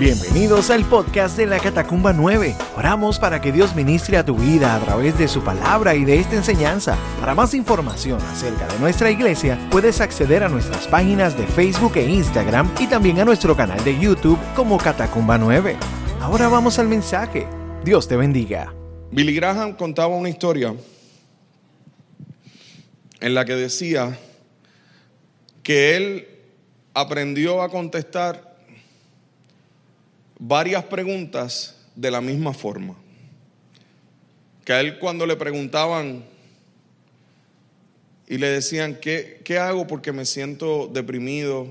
Bienvenidos al podcast de la Catacumba 9. Oramos para que Dios ministre a tu vida a través de su palabra y de esta enseñanza. Para más información acerca de nuestra iglesia, puedes acceder a nuestras páginas de Facebook e Instagram y también a nuestro canal de YouTube como Catacumba 9. Ahora vamos al mensaje. Dios te bendiga. Billy Graham contaba una historia en la que decía que él aprendió a contestar varias preguntas de la misma forma. Que a él cuando le preguntaban y le decían, ¿qué, qué hago porque me siento deprimido?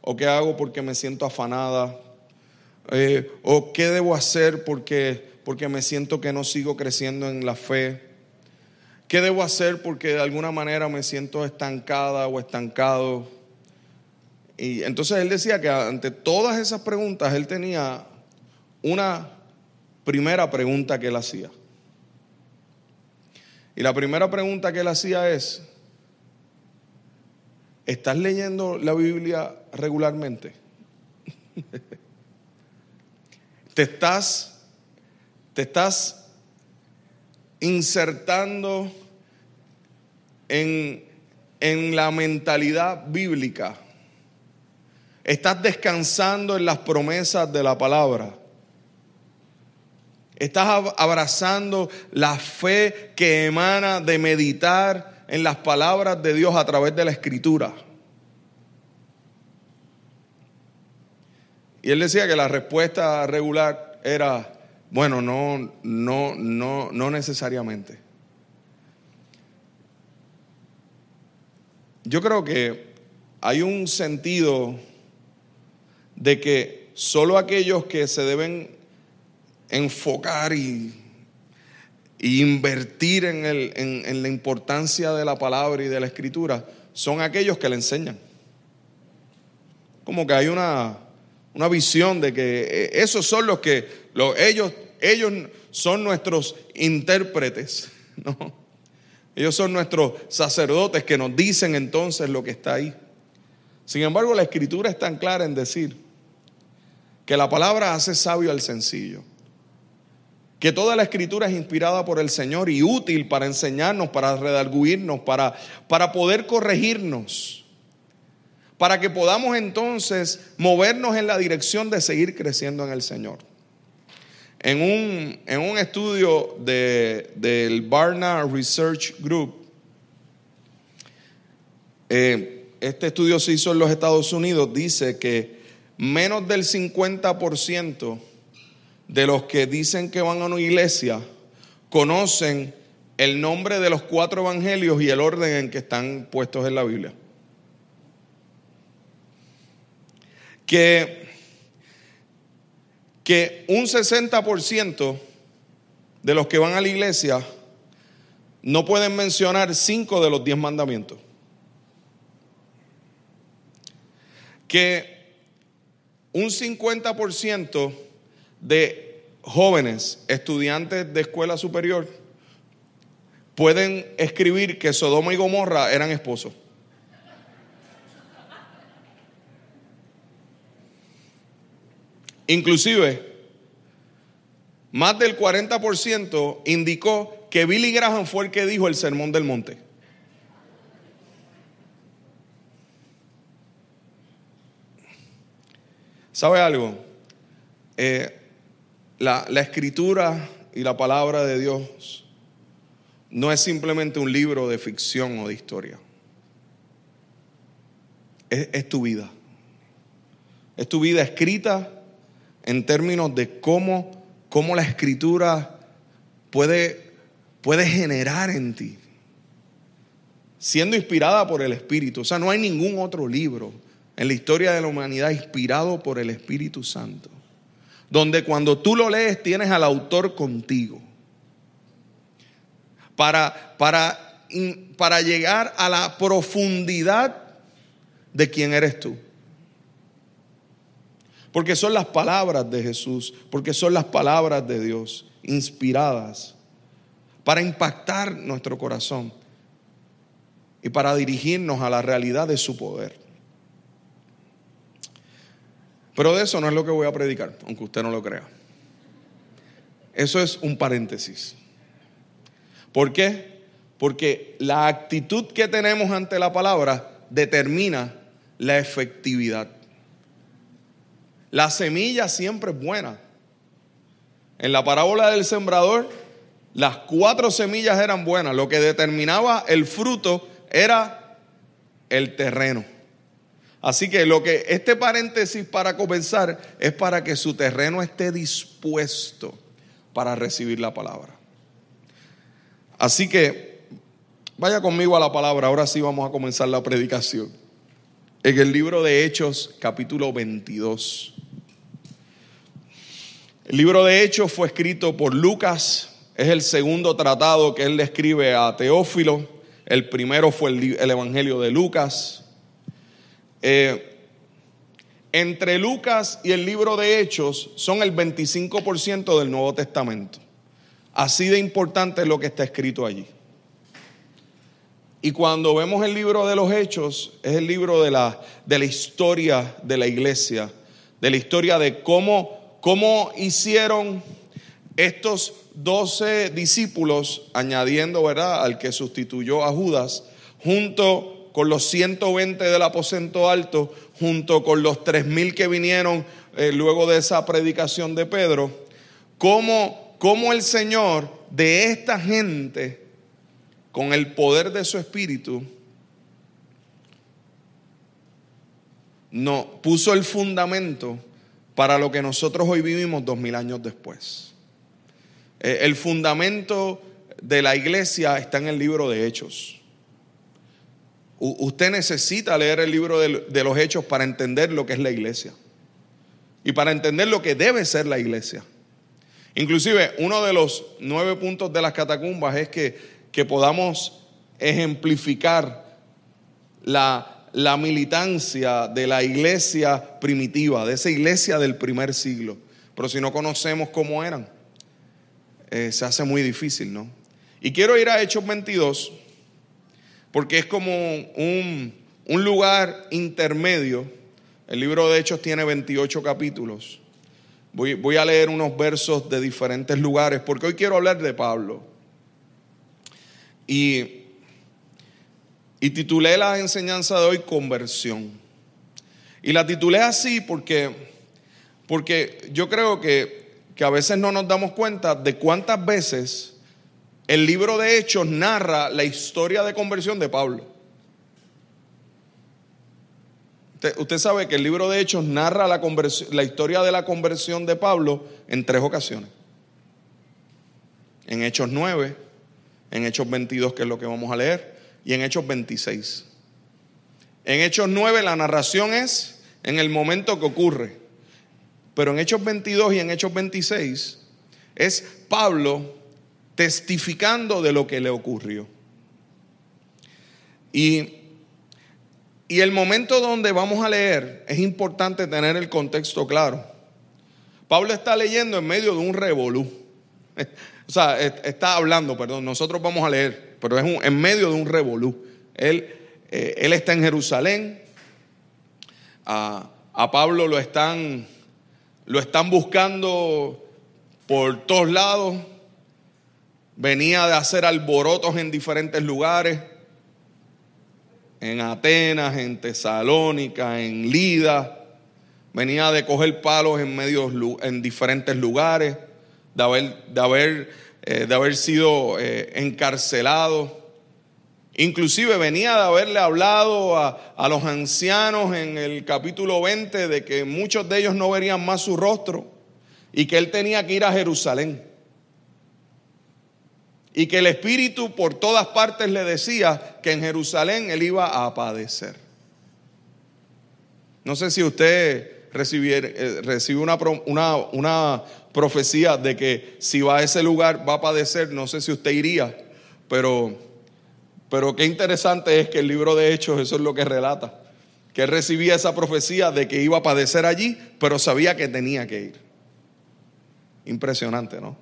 ¿O qué hago porque me siento afanada? Eh, ¿O qué debo hacer porque, porque me siento que no sigo creciendo en la fe? ¿Qué debo hacer porque de alguna manera me siento estancada o estancado? Y entonces él decía que ante todas esas preguntas él tenía una primera pregunta que él hacía. Y la primera pregunta que él hacía es, ¿estás leyendo la Biblia regularmente? ¿Te estás, te estás insertando en, en la mentalidad bíblica? Estás descansando en las promesas de la palabra. Estás abrazando la fe que emana de meditar en las palabras de Dios a través de la escritura. Y él decía que la respuesta regular era, bueno, no, no, no, no necesariamente. Yo creo que hay un sentido de que solo aquellos que se deben enfocar y, invertir en, el, en, la importancia de la palabra y de la escritura son aquellos que le enseñan. Como que hay una, una visión de que eh, esos son los que ellos, ellos son nuestros intérpretes, ¿no? Ellos son nuestros sacerdotes que nos dicen entonces lo que está ahí. Sin embargo, la escritura es tan clara en decir que la palabra hace sabio al sencillo, que toda la escritura es inspirada por el Señor y útil para enseñarnos, para redarguirnos, para, para poder corregirnos, para que podamos entonces movernos en la dirección de seguir creciendo en el Señor. En un, en un estudio del Barna Research Group, eh, este estudio se hizo en los Estados Unidos, dice que menos del 50% de los que dicen que van a una iglesia conocen el nombre de los cuatro evangelios y el orden en que están puestos en la Biblia. Que, que un 60% de los que van a la iglesia no pueden mencionar cinco de los diez mandamientos. Que un 50% de jóvenes estudiantes de escuela superior pueden escribir que Sodoma y Gomorra eran esposos. Inclusive, más del 40% indicó que Billy Graham fue el que dijo el sermón del monte. ¿Sabe algo? Eh, la, escritura y la palabra de Dios no es simplemente un libro de ficción o de historia. Es, tu vida. Es tu vida escrita en términos de cómo, cómo la escritura puede, puede generar en ti, siendo inspirada por el Espíritu. O sea, no hay ningún otro libro en la historia de la humanidad inspirado por el Espíritu Santo, donde cuando tú lo lees tienes al autor contigo, para, para, para llegar a la profundidad de quién eres tú. Porque son las palabras de Jesús, porque son las palabras de Dios inspiradas para impactar nuestro corazón y para dirigirnos a la realidad de su poder. Pero de eso no es lo que voy a predicar, aunque usted no lo crea. Eso es un paréntesis. ¿Por qué? Porque la actitud que tenemos ante la palabra determina la efectividad. La semilla siempre es buena. En la parábola del sembrador, las cuatro semillas eran buenas. Lo que determinaba el fruto era el terreno. Así que lo que este paréntesis para comenzar es para que su terreno esté dispuesto para recibir la palabra. Así que vaya conmigo a la palabra. Ahora sí vamos a comenzar la predicación. En el libro de Hechos, capítulo 22. El libro de Hechos fue escrito por Lucas, es el segundo tratado que él le escribe a Teófilo. El primero fue el, Evangelio de Lucas. Eh, entre Lucas y el libro de Hechos son el 25% del Nuevo Testamento. Así de importante es lo que está escrito allí. Y cuando vemos el libro de los Hechos, es el libro de la, de la historia de la iglesia, de la historia de cómo cómo hicieron estos doce discípulos, añadiendo, ¿verdad?, al que sustituyó a Judas, junto con los 120 del aposento alto, junto con los 3000 que vinieron eh, luego de esa predicación de Pedro, cómo, cómo el Señor de esta gente, con el poder de su espíritu, no puso el fundamento para lo que nosotros hoy vivimos dos mil años después. Eh, el fundamento de la iglesia está en el libro de Hechos. Usted necesita leer el libro de, los Hechos para entender lo que es la iglesia y para entender lo que debe ser la iglesia. Inclusive uno de los nueve puntos de las catacumbas es que, que podamos ejemplificar la, la militancia de la iglesia primitiva, de esa iglesia del primer siglo. Pero si no conocemos cómo eran, eh, se hace muy difícil, ¿no? Y quiero ir a Hechos 22, porque es como un, un lugar intermedio. El libro de Hechos tiene 28 capítulos. Voy, voy a leer unos versos de diferentes lugares, porque hoy quiero hablar de Pablo. Y y titulé la enseñanza de hoy Conversión. Y la titulé así porque, porque yo creo que, que a veces no nos damos cuenta de cuántas veces el libro de Hechos narra la historia de conversión de Pablo. Usted, sabe que el libro de Hechos narra la, la historia de la conversión de Pablo en tres ocasiones. En Hechos 9, en Hechos 22, que es lo que vamos a leer, y en Hechos 26. En Hechos 9 la narración es en el momento que ocurre, pero en Hechos 22 y en Hechos 26 es Pablo testificando de lo que le ocurrió. Y, y el momento donde vamos a leer es importante tener el contexto claro. Pablo está leyendo en medio de un revolú. O sea, está hablando, perdón, nosotros vamos a leer pero es en medio de un revolú. Él, eh, él está en Jerusalén, a, Pablo lo están, lo están buscando por todos lados, venía de hacer alborotos en diferentes lugares, en Atenas, en Tesalónica, en Lida, venía de coger palos en, medios, en diferentes lugares, de haber, de haber eh, de haber sido eh, encarcelado. Inclusive venía de haberle hablado a, a, los ancianos en el capítulo 20 de que muchos de ellos no verían más su rostro y que él tenía que ir a Jerusalén. Y que el Espíritu por todas partes le decía que en Jerusalén él iba a padecer. No sé si usted eh, recibió una, profecía de que si va a ese lugar va a padecer, no sé si usted iría, pero, pero qué interesante es que el libro de Hechos eso es lo que relata, que él recibía esa profecía de que iba a padecer allí, pero sabía que tenía que ir. Impresionante, ¿no?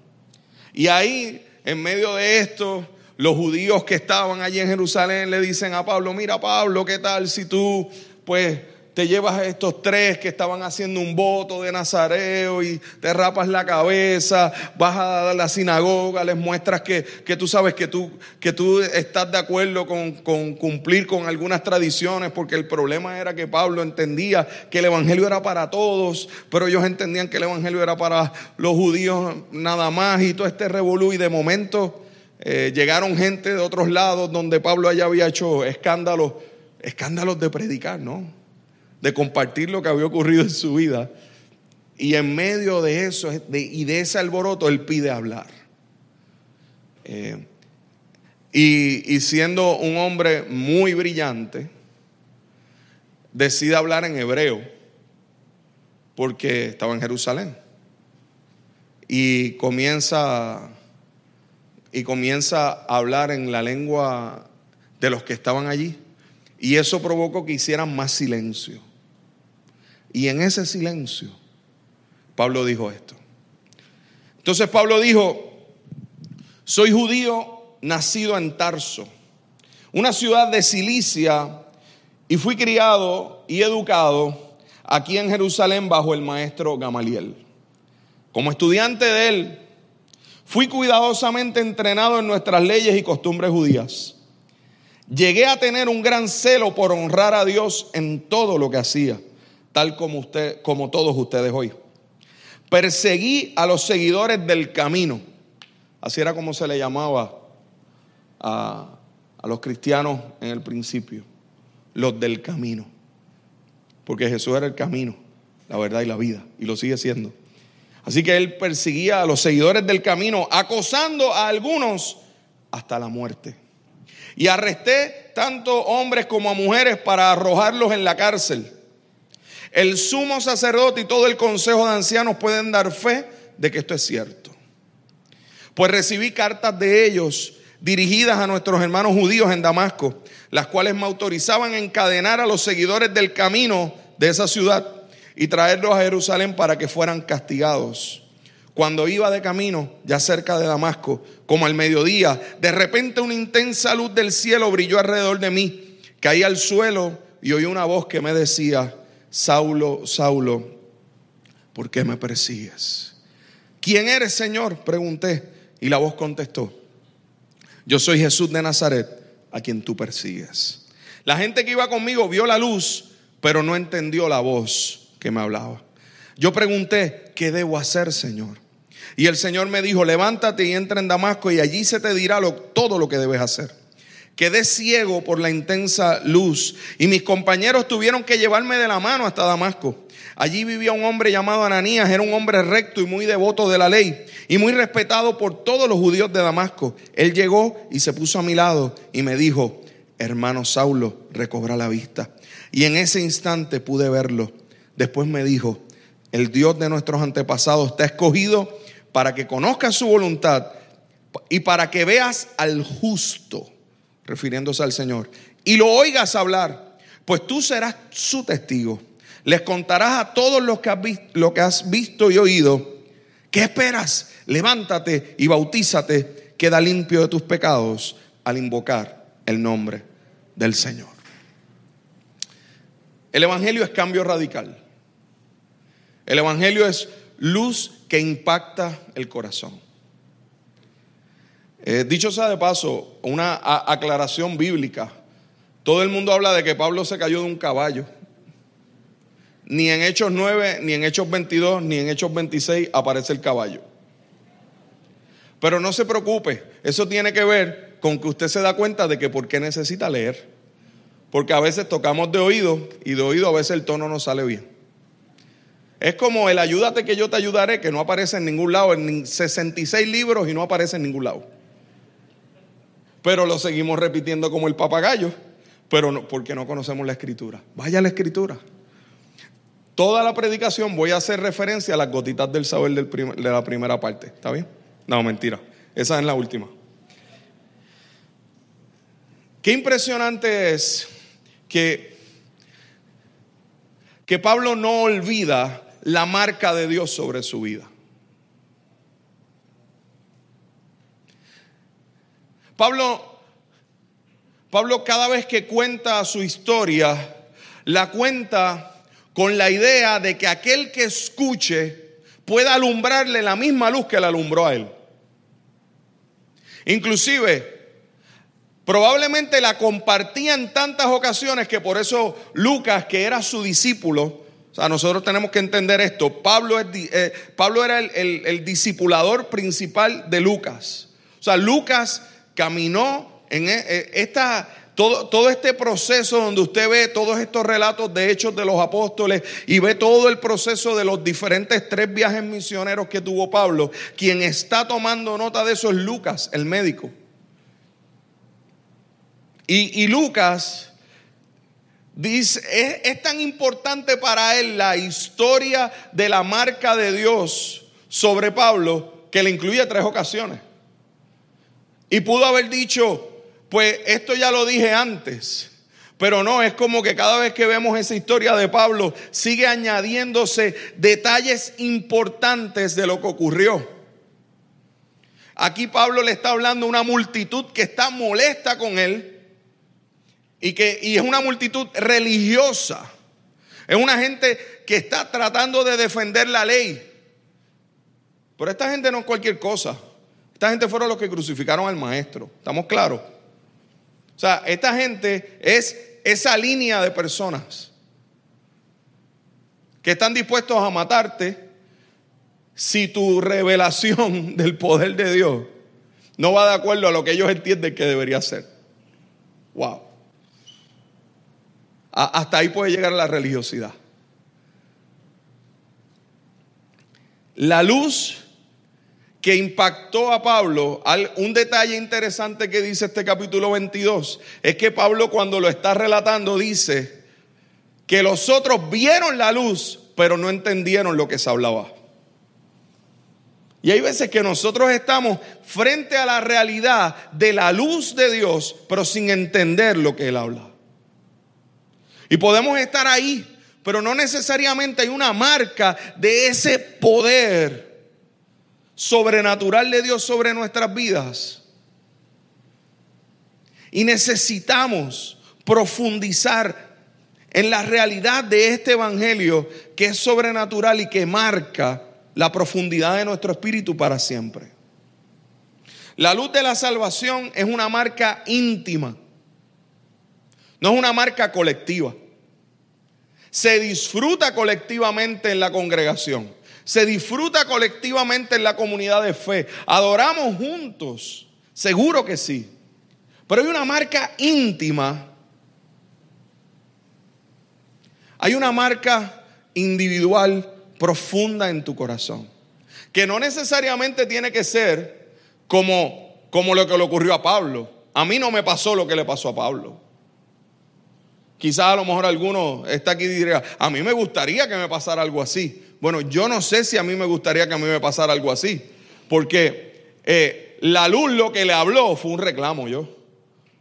Y ahí, en medio de esto, los judíos que estaban allí en Jerusalén le dicen a Pablo, mira Pablo, ¿qué tal si tú, pues, te llevas a estos tres que estaban haciendo un voto de Nazareo y te rapas la cabeza, vas a la sinagoga, les muestras que, tú sabes que tú, que tú estás de acuerdo con, con cumplir con algunas tradiciones, porque el problema era que Pablo entendía que el Evangelio era para todos, pero ellos entendían que el Evangelio era para los judíos nada más y todo este revolú y de momento eh, llegaron gente de otros lados donde Pablo ya había hecho escándalos, escándalos de predicar, ¿no? De compartir lo que había ocurrido en su vida. Y en medio de eso y de ese alboroto, él pide hablar. Eh, y, siendo un hombre muy brillante, decide hablar en hebreo, porque estaba en Jerusalén. Y comienza y comienza a hablar en la lengua de los que estaban allí. Y eso provocó que hicieran más silencio. Y en ese silencio, Pablo dijo esto. Entonces Pablo dijo, soy judío nacido en Tarso, una ciudad de Cilicia, y fui criado y educado aquí en Jerusalén bajo el maestro Gamaliel. Como estudiante de él, Fui cuidadosamente entrenado en nuestras leyes y costumbres judías. Llegué a tener un gran celo por honrar a Dios en todo lo que hacía, tal como usted, como todos ustedes hoy. Perseguí a los seguidores del camino. Así era como se le llamaba a, a los cristianos en el principio, los del camino. Porque Jesús era el camino, la verdad y la vida, y lo sigue siendo. Así que él perseguía a los seguidores del camino, acosando a algunos hasta la muerte. Y arresté tanto hombres como a mujeres para arrojarlos en la cárcel. El sumo sacerdote y todo el consejo de ancianos pueden dar fe de que esto es cierto. Pues recibí cartas de ellos dirigidas a nuestros hermanos judíos en Damasco, las cuales me autorizaban a encadenar a los seguidores del camino de esa ciudad y traerlos a Jerusalén para que fueran castigados. Cuando iba de camino, ya cerca de Damasco, como al mediodía, de repente una intensa luz del cielo brilló alrededor de mí. Caí al suelo y oí una voz que me decía, Saulo, Saulo, ¿por qué me persigues? ¿Quién eres, Señor? Pregunté. Y la voz contestó, yo soy Jesús de Nazaret, a quien tú persigues. La gente que iba conmigo vio la luz, pero no entendió la voz que me hablaba. Yo pregunté, ¿qué debo hacer, Señor? Y el Señor me dijo, levántate y entra en Damasco y allí se te dirá todo lo que debes hacer. Quedé ciego por la intensa luz y mis compañeros tuvieron que llevarme de la mano hasta Damasco. Allí vivía un hombre llamado Ananías, era un hombre recto y muy devoto de la ley y muy respetado por todos los judíos de Damasco. Él llegó y se puso a mi lado y me dijo, hermano Saulo, recobra la vista. Y en ese instante pude verlo Después me dijo, el Dios de nuestros antepasados te ha escogido para que conozcas su voluntad y para que veas al justo, refiriéndose al Señor, y lo oigas hablar, pues tú serás su testigo. Les contarás a todos los que has visto, lo que has visto y oído. ¿Qué esperas? Levántate y bautízate, queda limpio de tus pecados al invocar el nombre del Señor. El Evangelio es cambio radical. El Evangelio es luz que impacta el corazón. Eh, dicho sea de paso, una aclaración bíblica. Todo el mundo habla de que Pablo se cayó de un caballo. Ni en Hechos 9, ni en Hechos 22, ni en Hechos 26 aparece el caballo. Pero no se preocupe, eso tiene que ver con que usted se da cuenta de que por qué necesita leer. Porque a veces tocamos de oído y de oído a veces el tono no sale bien. Es como el ayúdate que yo te ayudaré, que no aparece en ningún lado, en 66 libros y no aparece en ningún lado. Pero lo seguimos repitiendo como el papagayo, pero no, porque no conocemos la escritura. Vaya la escritura. Toda la predicación voy a hacer referencia a las gotitas del saber de la primera parte. ¿Está bien? No, mentira. Esa es la última. Qué impresionante es que, que Pablo no olvida la marca de Dios sobre su vida. Pablo, Pablo cada vez que cuenta su historia, la cuenta con la idea de que aquel que escuche pueda alumbrarle la misma luz que le alumbró a él. Inclusive, probablemente la compartía en tantas ocasiones que por eso Lucas, que era su discípulo, o sea, nosotros tenemos que entender esto, Pablo, eh, Pablo era el, el discipulador principal de Lucas. O sea, Lucas caminó en e, e, esta todo, este proceso donde usted ve todos estos relatos de hechos de los apóstoles y ve todo el proceso de los diferentes tres viajes misioneros que tuvo Pablo, quien está tomando nota de eso es Lucas, el médico. Y, Lucas dice, es, es tan importante para él la historia de la marca de Dios sobre Pablo que le incluye tres ocasiones. Y pudo haber dicho, pues esto ya lo dije antes. Pero no, es como que cada vez que vemos esa historia de Pablo, sigue añadiéndose detalles importantes de lo que ocurrió. Aquí Pablo le está hablando a una multitud que está molesta con él y que y es una multitud religiosa. Es una gente que está tratando de defender la ley. Pero esta gente no es cualquier cosa. Esta gente fueron los que crucificaron al maestro. ¿Estamos claros? O sea, esta gente es esa línea de personas que están dispuestos a matarte si tu revelación del poder de Dios no va de acuerdo a lo que ellos entienden que debería ser. Wow. Hasta ahí puede llegar la religiosidad. La luz que impactó a Pablo, un detalle interesante que dice este capítulo 22, es que Pablo cuando lo está relatando dice que los otros vieron la luz, pero no entendieron lo que se hablaba. Y hay veces que nosotros estamos frente a la realidad de la luz de Dios, pero sin entender lo que Él habla. Y podemos estar ahí, pero no necesariamente hay una marca de ese poder sobrenatural de Dios sobre nuestras vidas. Y necesitamos profundizar en la realidad de este Evangelio que es sobrenatural y que marca la profundidad de nuestro espíritu para siempre. La luz de la salvación es una marca íntima, no es una marca colectiva. Se disfruta colectivamente en la congregación se disfruta colectivamente en la comunidad de fe. Adoramos juntos, seguro que sí. Pero hay una marca íntima. Hay una marca individual profunda en tu corazón. Que no necesariamente tiene que ser como, como lo que le ocurrió a Pablo. A mí no me pasó lo que le pasó a Pablo. Quizás a lo mejor alguno está aquí y diría, a mí me gustaría que me pasara algo así. Bueno, yo no sé si a mí me gustaría que a mí me pasara algo así, porque eh, la luz lo que le habló fue un reclamo yo,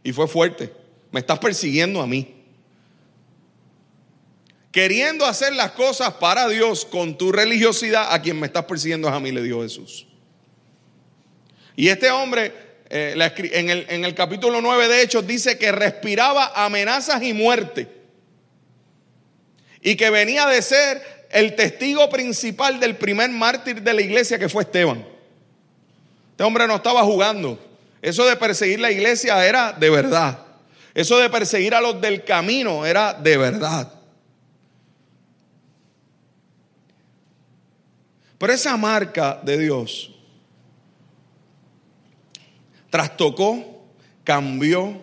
y fue fuerte. Me estás persiguiendo a mí. Queriendo hacer las cosas para Dios con tu religiosidad, a quien me estás persiguiendo es a mí, le dio Jesús. Y este hombre, eh, en, el, en el capítulo 9 de Hechos, dice que respiraba amenazas y muerte. Y que venía de ser el testigo principal del primer mártir de la iglesia que fue Esteban. Este hombre no estaba jugando. Eso de perseguir la iglesia era de verdad. Eso de perseguir a los del camino era de verdad. Pero esa marca de Dios trastocó, cambió,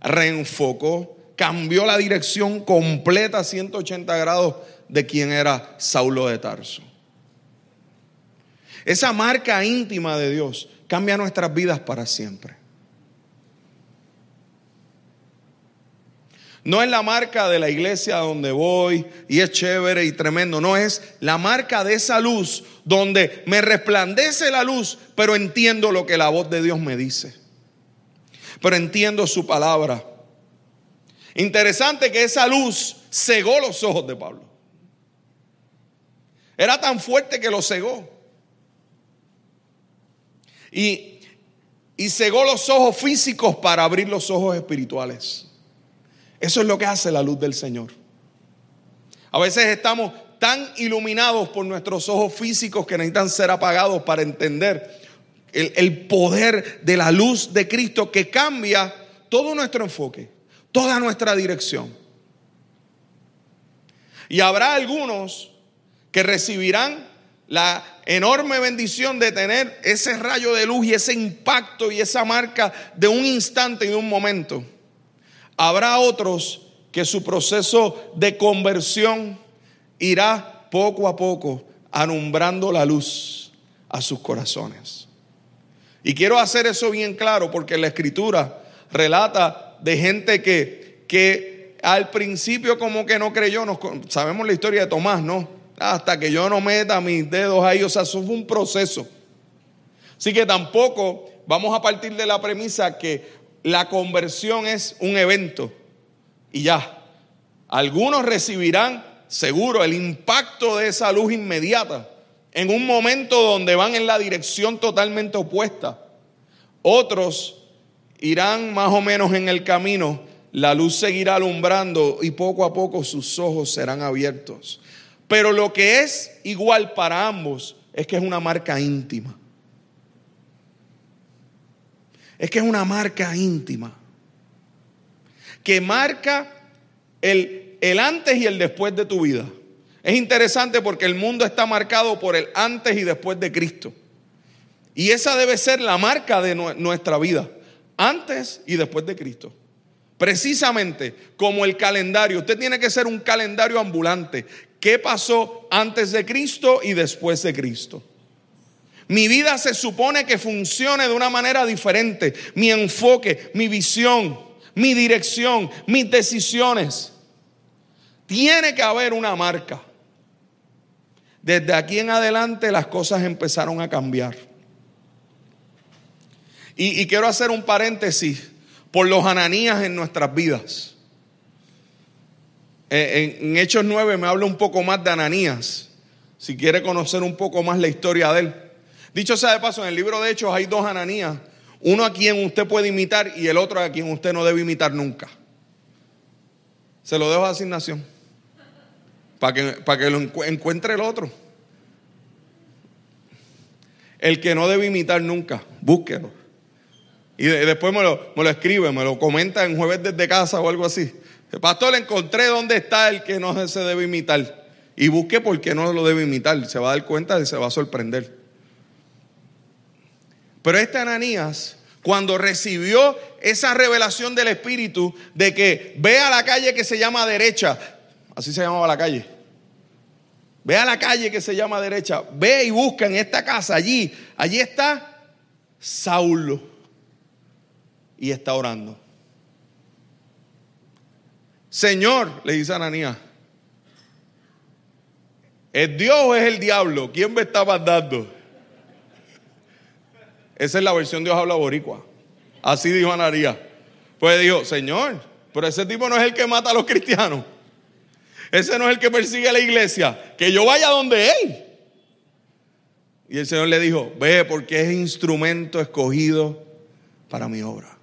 reenfocó, cambió la dirección completa 180 grados de quién era Saulo de Tarso. Esa marca íntima de Dios cambia nuestras vidas para siempre. No es la marca de la iglesia donde voy y es chévere y tremendo. No es la marca de esa luz donde me resplandece la luz, pero entiendo lo que la voz de Dios me dice. Pero entiendo su palabra. Interesante que esa luz cegó los ojos de Pablo. Era tan fuerte que lo cegó. Y, y cegó los ojos físicos para abrir los ojos espirituales. Eso es lo que hace la luz del Señor. A veces estamos tan iluminados por nuestros ojos físicos que necesitan ser apagados para entender el, poder de la luz de Cristo que cambia todo nuestro enfoque, toda nuestra dirección. Y habrá algunos que recibirán la enorme bendición de tener ese rayo de luz y ese impacto y esa marca de un instante y de un momento. Habrá otros que su proceso de conversión irá poco a poco alumbrando la luz a sus corazones. Y quiero hacer eso bien claro porque la escritura relata de gente que, que al principio como que no creyó, sabemos la historia de Tomás, ¿no? Hasta que yo no meta mis dedos ahí, o sea, eso fue un proceso. Así que tampoco vamos a partir de la premisa que la conversión es un evento y ya. Algunos recibirán seguro el impacto de esa luz inmediata en un momento donde van en la dirección totalmente opuesta. Otros irán más o menos en el camino, la luz seguirá alumbrando y poco a poco sus ojos serán abiertos. Pero lo que es igual para ambos es que es una marca íntima. Es que es una marca íntima. Que marca el, el antes y el después de tu vida. Es interesante porque el mundo está marcado por el antes y después de Cristo. Y esa debe ser la marca de nuestra vida. Antes y después de Cristo. Precisamente como el calendario. Usted tiene que ser un calendario ambulante qué pasó antes de Cristo y después de Cristo. Mi vida se supone que funcione de una manera diferente. Mi enfoque, mi visión, mi dirección, mis decisiones. Tiene que haber una marca. Desde aquí en adelante las cosas empezaron a cambiar. Y, quiero hacer un paréntesis por los ananías en nuestras vidas. Eh, en, Hechos 9 me habla un poco más de Ananías, si quiere conocer un poco más la historia de él. Dicho sea de paso, en el libro de Hechos hay dos Ananías, uno a quien usted puede imitar y el otro a quien usted no debe imitar nunca. Se lo dejo a asignación, para que, que lo encuentre el otro. El que no debe imitar nunca, búsquelo. Y después me lo, me lo escribe, me lo comenta en jueves desde casa o algo así. Pastor, encontré dónde está el que no se debe imitar. Y busque por qué no lo debe imitar. Se va a dar cuenta y se va a sorprender. Pero este Ananías, cuando recibió esa revelación del Espíritu de que ve a la calle que se llama derecha, así se llamaba la calle. Ve a la calle que se llama derecha, ve y busca en esta casa, allí, allí está Saulo. Y está orando. Señor, le dice Ananías, ¿es Dios o es el diablo? ¿Quién me está mandando? Esa es la versión Dios habla boricua. Así dijo Ananías. Pues dijo, Señor, pero ese tipo no es el que mata a los cristianos. Ese no es el que persigue a la iglesia. Que yo vaya donde él. Y el Señor le dijo, ve porque es instrumento escogido para mi obra.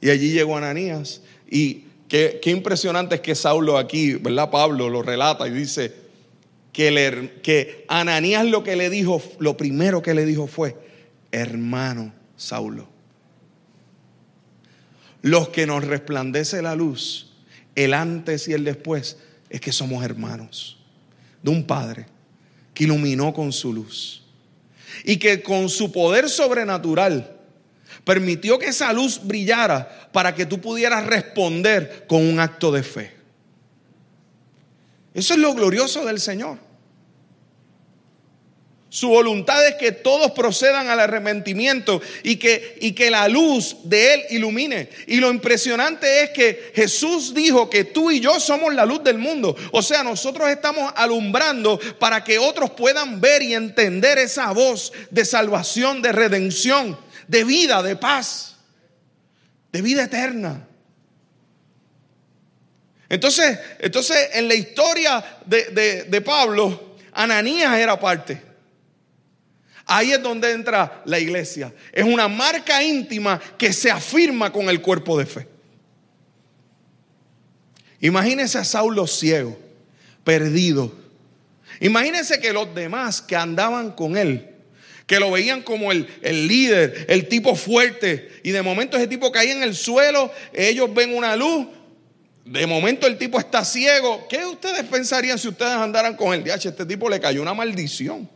Y allí llegó Ananías y Qué, impresionante es que Saulo aquí, ¿verdad? Pablo lo relata y dice que, que Ananías lo que le dijo, lo primero que le dijo fue, hermano Saulo. Los que nos resplandece la luz, el antes y el después, es que somos hermanos de un Padre que iluminó con su luz y que con su poder sobrenatural permitió que esa luz brillara para que tú pudieras responder con un acto de fe. Eso es lo glorioso del Señor. Su voluntad es que todos procedan al arrepentimiento y que, y que la luz de Él ilumine. Y lo impresionante es que Jesús dijo que tú y yo somos la luz del mundo. O sea, nosotros estamos alumbrando para que otros puedan ver y entender esa voz de salvación, de redención de vida, de paz, de vida eterna. Entonces, entonces en la historia de, de Pablo, Ananías era parte. Ahí es donde entra la iglesia. Es una marca íntima que se afirma con el cuerpo de fe. Imagínese a Saulo ciego, perdido. Imagínese que los demás que andaban con él, que lo veían como el, el, líder, el tipo fuerte, y de momento ese tipo caía en el suelo, ellos ven una luz, de momento el tipo está ciego. ¿Qué ustedes pensarían si ustedes andaran con él? DH, este tipo le cayó una maldición.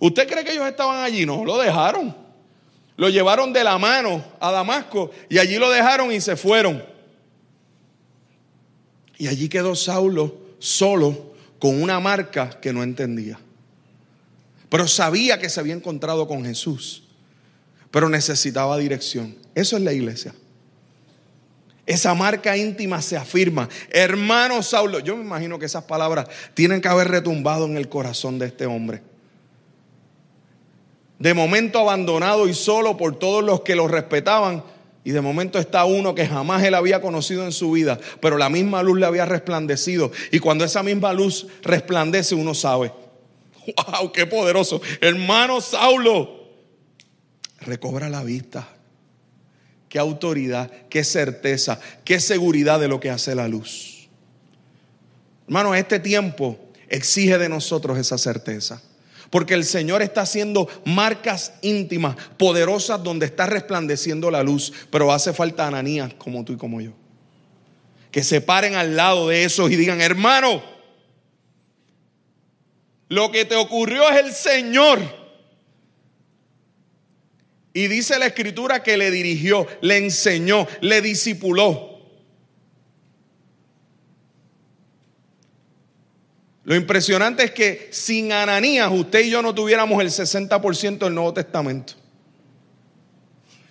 ¿Usted cree que ellos estaban allí? No, lo dejaron. Lo llevaron de la mano a Damasco y allí lo dejaron y se fueron. Y allí quedó Saulo solo con una marca que no entendía. Pero sabía que se había encontrado con Jesús. Pero necesitaba dirección. Eso es la iglesia. Esa marca íntima se afirma. Hermano Saulo, yo me imagino que esas palabras tienen que haber retumbado en el corazón de este hombre de momento abandonado y solo por todos los que lo respetaban. Y de momento está uno que jamás él había conocido en su vida, pero la misma luz le había resplandecido. Y cuando esa misma luz resplandece, uno sabe, wow, qué poderoso. Hermano Saulo, recobra la vista. Qué autoridad, qué certeza, qué seguridad de lo que hace la luz. Hermano, este tiempo exige de nosotros esa certeza. Porque el Señor está haciendo marcas íntimas, poderosas, donde está resplandeciendo la luz. Pero hace falta Ananías como tú y como yo. Que se paren al lado de esos y digan, hermano, lo que te ocurrió es el Señor. Y dice la escritura que le dirigió, le enseñó, le disipuló. Lo impresionante es que sin Ananías usted y yo no tuviéramos el 60% del Nuevo Testamento.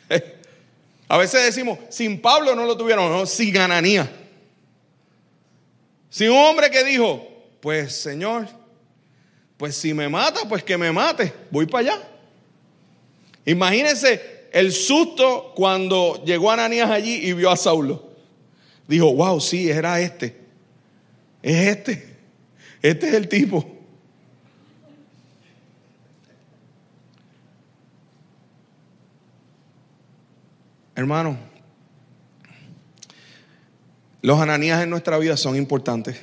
A veces decimos, sin Pablo no lo tuvieron, no, sin Ananías. Sin un hombre que dijo, pues Señor, pues si me mata, pues que me mate, voy para allá. Imagínense el susto cuando llegó Ananías allí y vio a Saulo. Dijo, wow, sí, era este. Es este. Este es el tipo. Hermano, los ananías en nuestra vida son importantes.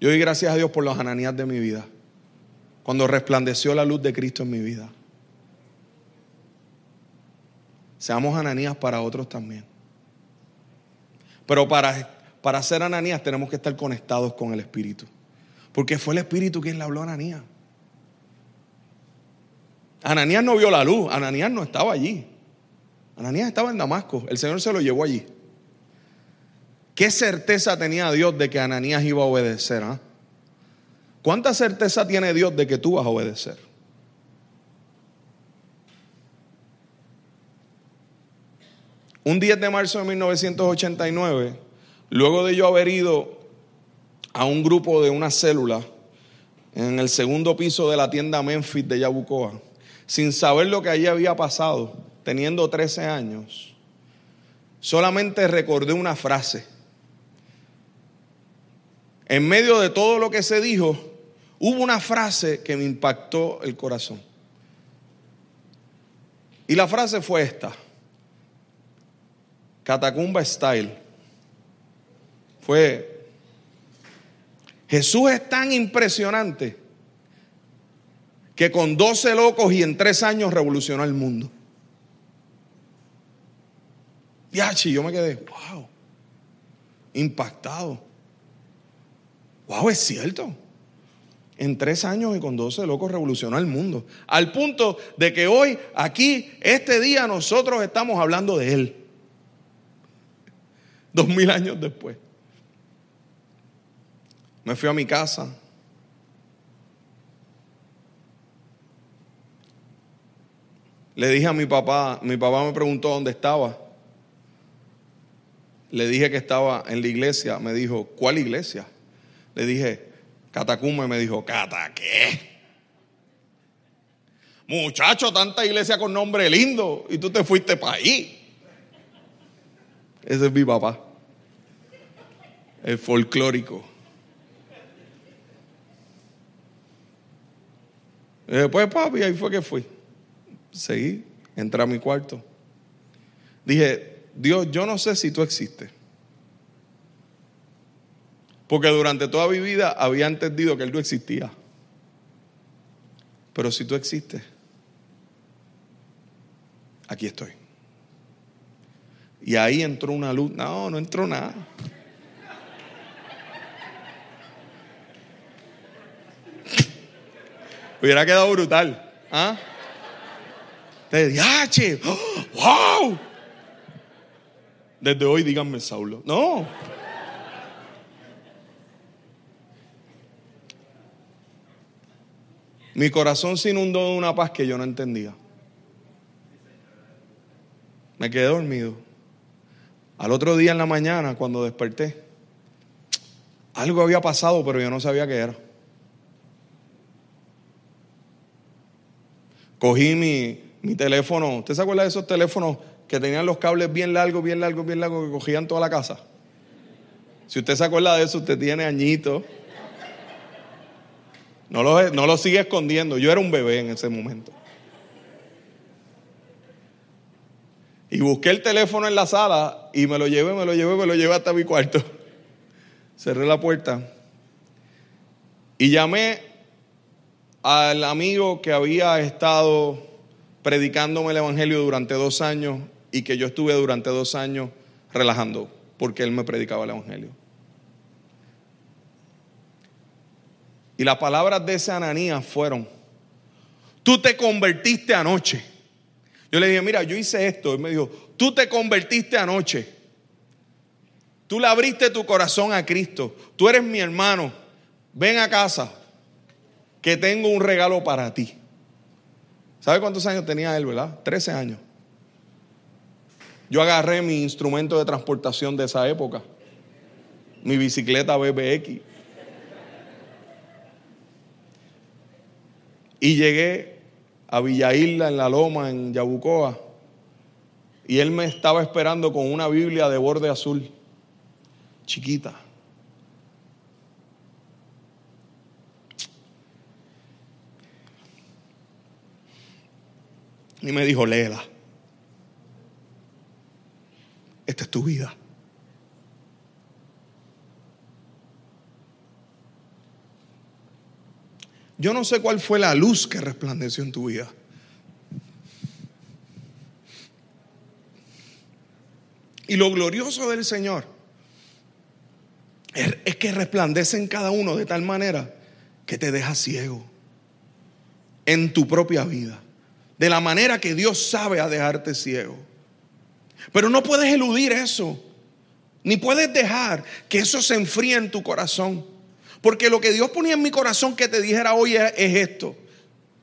Yo doy gracias a Dios por los ananías de mi vida. Cuando resplandeció la luz de Cristo en mi vida. Seamos ananías para otros también. Pero para para ser Ananías tenemos que estar conectados con el Espíritu. Porque fue el Espíritu quien le habló a Ananías. Ananías no vio la luz, Ananías no estaba allí. Ananías estaba en Damasco, el Señor se lo llevó allí. ¿Qué certeza tenía Dios de que Ananías iba a obedecer? Ah? ¿Cuánta certeza tiene Dios de que tú vas a obedecer? Un 10 de marzo de 1989, Luego de yo haber ido a un grupo de una célula en el segundo piso de la tienda Memphis de Yabucoa, sin saber lo que allí había pasado, teniendo 13 años, solamente recordé una frase. En medio de todo lo que se dijo, hubo una frase que me impactó el corazón. Y la frase fue esta, Catacumba Style fue, Jesús es tan impresionante que con 12 locos y en tres años revolucionó el mundo. Y yo me quedé, wow, impactado. Wow, es cierto. En tres años y con 12 locos revolucionó el mundo. Al punto de que hoy, aquí, este día, nosotros estamos hablando de Él. Dos mil años después. Me fui a mi casa. Le dije a mi papá, mi papá me preguntó dónde estaba. Le dije que estaba en la iglesia. Me dijo, ¿cuál iglesia? Le dije, Catacumba. Y me dijo, ¿Cata qué? Muchacho, tanta iglesia con nombre lindo. Y tú te fuiste para ahí. Ese es mi papá. El folclórico. Después, papi, ahí fue que fui. Seguí, entré a mi cuarto. Dije, Dios, yo no sé si tú existes. Porque durante toda mi vida había entendido que Él no existía. Pero si tú existes, aquí estoy. Y ahí entró una luz. No, no entró nada. Hubiera quedado brutal. ¿Ah? De ¡Wow! Desde hoy díganme Saulo. No. Mi corazón se inundó de una paz que yo no entendía. Me quedé dormido. Al otro día en la mañana, cuando desperté, algo había pasado, pero yo no sabía qué era. Cogí mi, mi teléfono. ¿Usted se acuerda de esos teléfonos que tenían los cables bien largos, bien largos, bien largos, que cogían toda la casa? Si usted se acuerda de eso, usted tiene añitos. No lo, no lo sigue escondiendo. Yo era un bebé en ese momento. Y busqué el teléfono en la sala y me lo llevé, me lo llevé, me lo llevé hasta mi cuarto. Cerré la puerta y llamé al amigo que había estado predicándome el Evangelio durante dos años y que yo estuve durante dos años relajando porque él me predicaba el Evangelio. Y las palabras de ese Ananías fueron, tú te convertiste anoche. Yo le dije, mira, yo hice esto. Él me dijo, tú te convertiste anoche. Tú le abriste tu corazón a Cristo. Tú eres mi hermano. Ven a casa, que tengo un regalo para ti. ¿Sabe cuántos años tenía él, verdad? Trece años. Yo agarré mi instrumento de transportación de esa época, mi bicicleta BBX. Y llegué a Villa Isla, en la Loma, en Yabucoa. Y él me estaba esperando con una Biblia de borde azul, chiquita. Y me dijo, léela. Esta es tu vida. Yo no sé cuál fue la luz que resplandeció en tu vida. Y lo glorioso del Señor es que resplandece en cada uno de tal manera que te deja ciego en tu propia vida de la manera que Dios sabe a dejarte ciego. Pero no puedes eludir eso, ni puedes dejar que eso se enfríe en tu corazón. Porque lo que Dios ponía en mi corazón que te dijera hoy es, esto.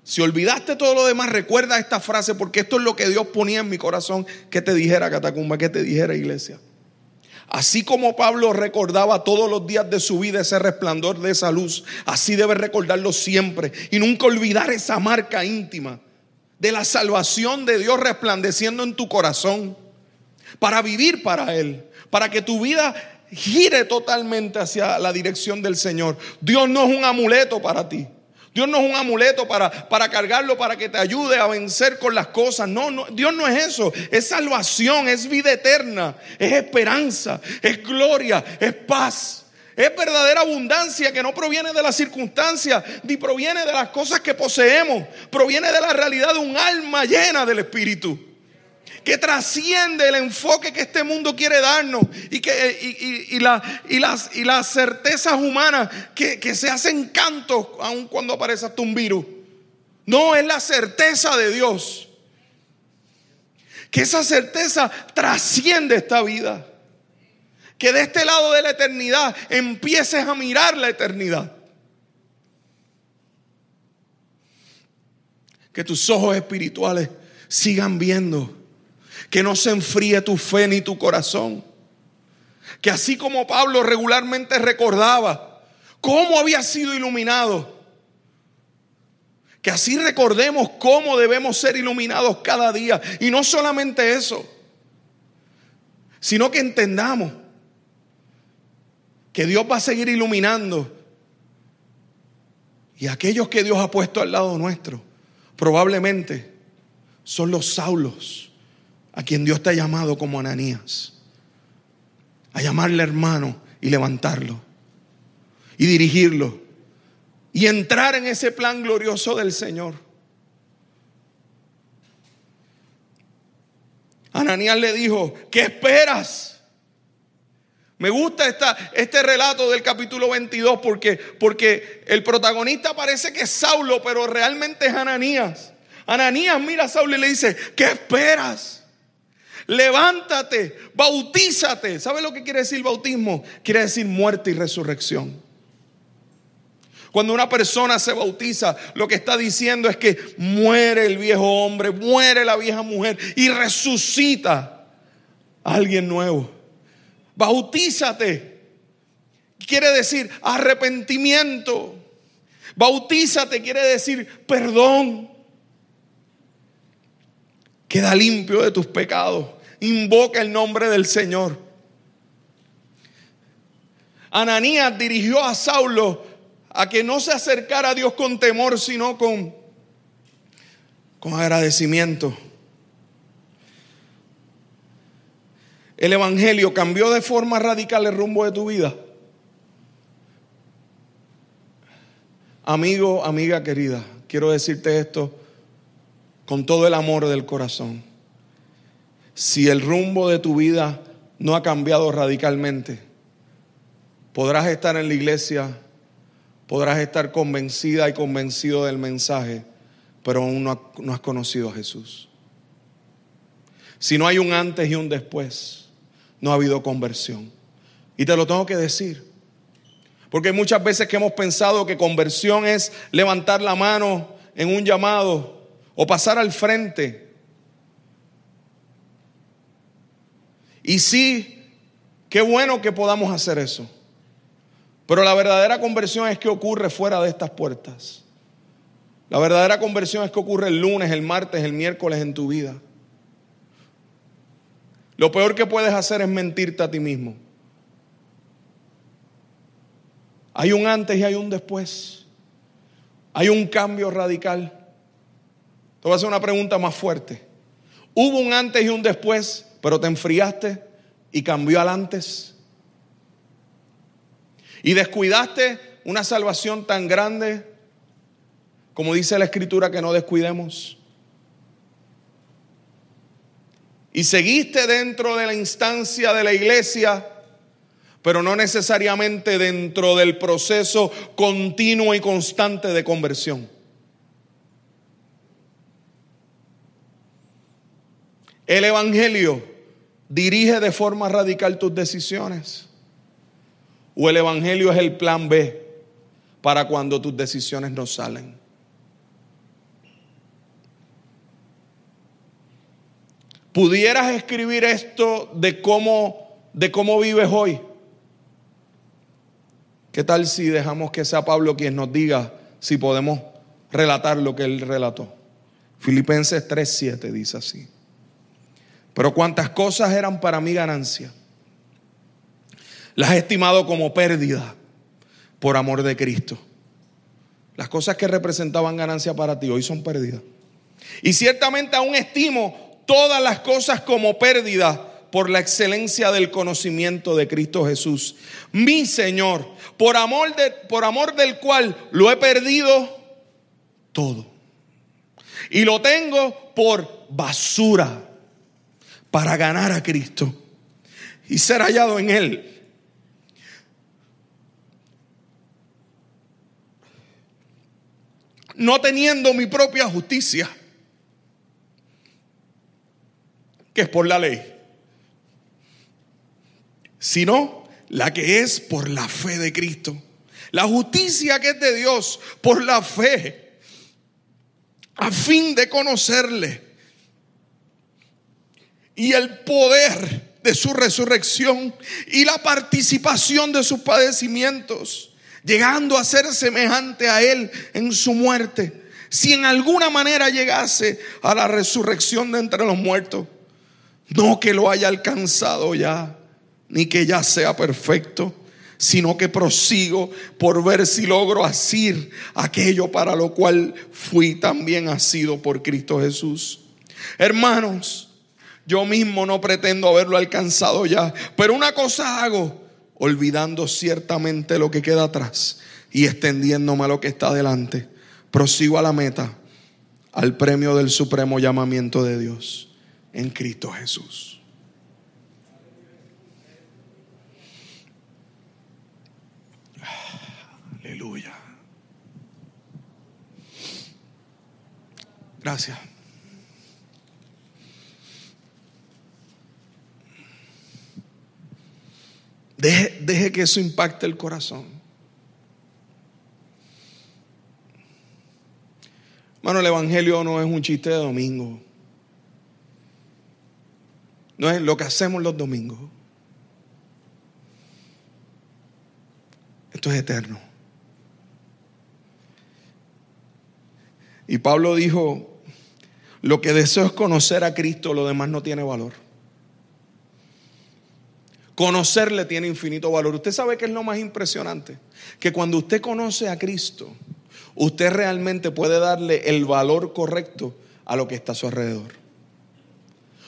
Si olvidaste todo lo demás, recuerda esta frase, porque esto es lo que Dios ponía en mi corazón que te dijera, Catacumba, que te dijera, iglesia. Así como Pablo recordaba todos los días de su vida ese resplandor de esa luz, así debes recordarlo siempre y nunca olvidar esa marca íntima de la salvación de Dios resplandeciendo en tu corazón, para vivir para Él, para que tu vida gire totalmente hacia la dirección del Señor. Dios no es un amuleto para ti. Dios no es un amuleto para, para cargarlo, para que te ayude a vencer con las cosas. No, no, Dios no es eso. Es salvación, es vida eterna, es esperanza, es gloria, es paz. Es verdadera abundancia que no proviene de las circunstancias ni proviene de las cosas que poseemos. Proviene de la realidad de un alma llena del Espíritu. Que trasciende el enfoque que este mundo quiere darnos y, que, y, las, y las certezas humanas que, que se hacen cantos aun cuando aparece hasta un virus. No, es la certeza de Dios. Que esa certeza trasciende esta vida que de este lado de la eternidad empieces a mirar la eternidad. Que tus ojos espirituales sigan viendo. Que no se enfríe tu fe ni tu corazón. Que así como Pablo regularmente recordaba cómo había sido iluminado, que así recordemos cómo debemos ser iluminados cada día. Y no solamente eso, sino que entendamos que Dios va a seguir iluminando. Y aquellos que Dios ha puesto al lado nuestro, probablemente son los Saulos, a quien Dios te ha llamado como Ananías, a llamarle hermano y levantarlo. y dirigirlo y entrar en ese plan glorioso del Señor. Ananías le dijo, ¿qué esperas? Me gusta esta, este relato del capítulo 22 porque, porque el protagonista parece que es Saulo, pero realmente es Ananías. Ananías mira a Saulo y le dice, ¿qué esperas? Levántate, bautízate. ¿Sabe lo que quiere decir bautismo? Quiere decir muerte y resurrección. Cuando una persona se bautiza, lo que está diciendo es que muere el viejo hombre, muere la vieja mujer y resucita a alguien nuevo. Bautízate. Quiere decir arrepentimiento. Bautízate quiere decir perdón. Queda limpio de tus pecados. Invoca el nombre del Señor. Ananías dirigió a Saulo a que no se acercara a Dios con temor, sino con, con agradecimiento. El Evangelio cambió de forma radical el rumbo de tu vida. Amigo, amiga querida, quiero decirte esto con todo el amor del corazón. Si el rumbo de tu vida no ha cambiado radicalmente, podrás estar en la iglesia podrás estar convencida y convencido del mensaje, pero aún no, has conocido a Jesús. Si no hay un antes y un después, no ha habido conversión. Y te lo tengo que decir. Porque muchas veces que hemos pensado que conversión es levantar la mano en un llamado o pasar al frente. Y sí, qué bueno que podamos hacer eso. Pero la verdadera conversión es que ocurre fuera de estas puertas. La verdadera conversión es que ocurre el lunes, el martes, el miércoles en tu vida. Lo peor que puedes hacer es mentirte a ti mismo. Hay un antes y hay un después. Hay un cambio radical. Te voy a hacer una pregunta más fuerte. Hubo un antes y un después, pero te enfriaste y cambió al antes. Y descuidaste una salvación tan grande como dice la escritura que no descuidemos. Y seguiste dentro de la instancia de la iglesia, pero no necesariamente dentro del proceso continuo y constante de conversión. El Evangelio dirige de forma radical tus decisiones. ¿O el Evangelio es el plan B para cuando tus decisiones no salen? ¿Pudieras escribir esto de cómo, de cómo vives hoy? ¿Qué tal si dejamos que sea Pablo quien nos diga si podemos relatar lo que él relató? Filipenses 3:7 dice así. Pero cuántas cosas eran para mi ganancia las he estimado como pérdida por amor de Cristo. Las cosas que representaban ganancia para ti hoy son pérdidas. Y ciertamente aún estimo todas las cosas como pérdida por la excelencia del conocimiento de Cristo Jesús, mi Señor, por amor, de, por amor del cual lo he perdido todo. Y lo tengo por basura para ganar a Cristo y ser hallado en Él no teniendo mi propia justicia, que es por la ley, sino la que es por la fe de Cristo. La justicia que es de Dios por la fe, a fin de conocerle y el poder de su resurrección y la participación de sus padecimientos llegando a ser semejante a Él en su muerte, si en alguna manera llegase a la resurrección de entre los muertos, no que lo haya alcanzado ya, ni que ya sea perfecto, sino que prosigo por ver si logro asir aquello para lo cual fui también asido por Cristo Jesús. Hermanos, yo mismo no pretendo haberlo alcanzado ya, pero una cosa hago olvidando ciertamente lo que queda atrás y extendiéndome a lo que está adelante. Prosigo a la meta, al premio del supremo llamamiento de Dios en Cristo Jesús. Aleluya. Gracias. Deje, que eso impacte el corazón. Hermano, el Evangelio no es un chiste de domingo. No es lo que hacemos los domingos. Esto es eterno. Y Pablo dijo, lo que deseo es conocer a Cristo, lo demás no tiene valor. Conocerle tiene infinito valor. Usted sabe que es lo más impresionante, que cuando usted conoce a Cristo, usted realmente puede darle el valor correcto a lo que está a su alrededor.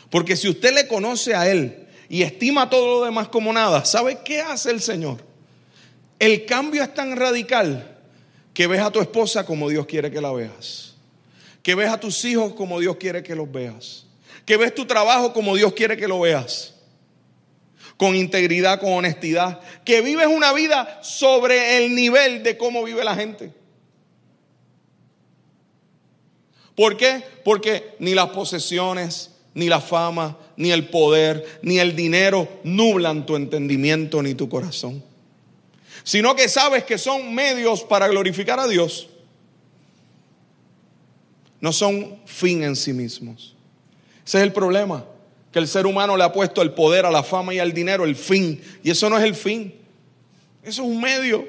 Porque si usted le conoce a Él y estima todo lo demás como nada, ¿sabe qué hace el Señor? El cambio es tan radical que ves a tu esposa como Dios quiere que la veas. Que ves a tus hijos como Dios quiere que los veas. Que ves tu trabajo como Dios quiere que lo veas con integridad, con honestidad, que vives una vida sobre el nivel de cómo vive la gente. ¿Por qué? Porque ni las posesiones, ni la fama, ni el poder, ni el dinero nublan tu entendimiento ni tu corazón. Sino que sabes que son medios para glorificar a Dios. No son fin en sí mismos. Ese es el problema que el ser humano le ha puesto el poder, a la fama y al dinero, el fin. Y eso no es el fin. Eso es un medio.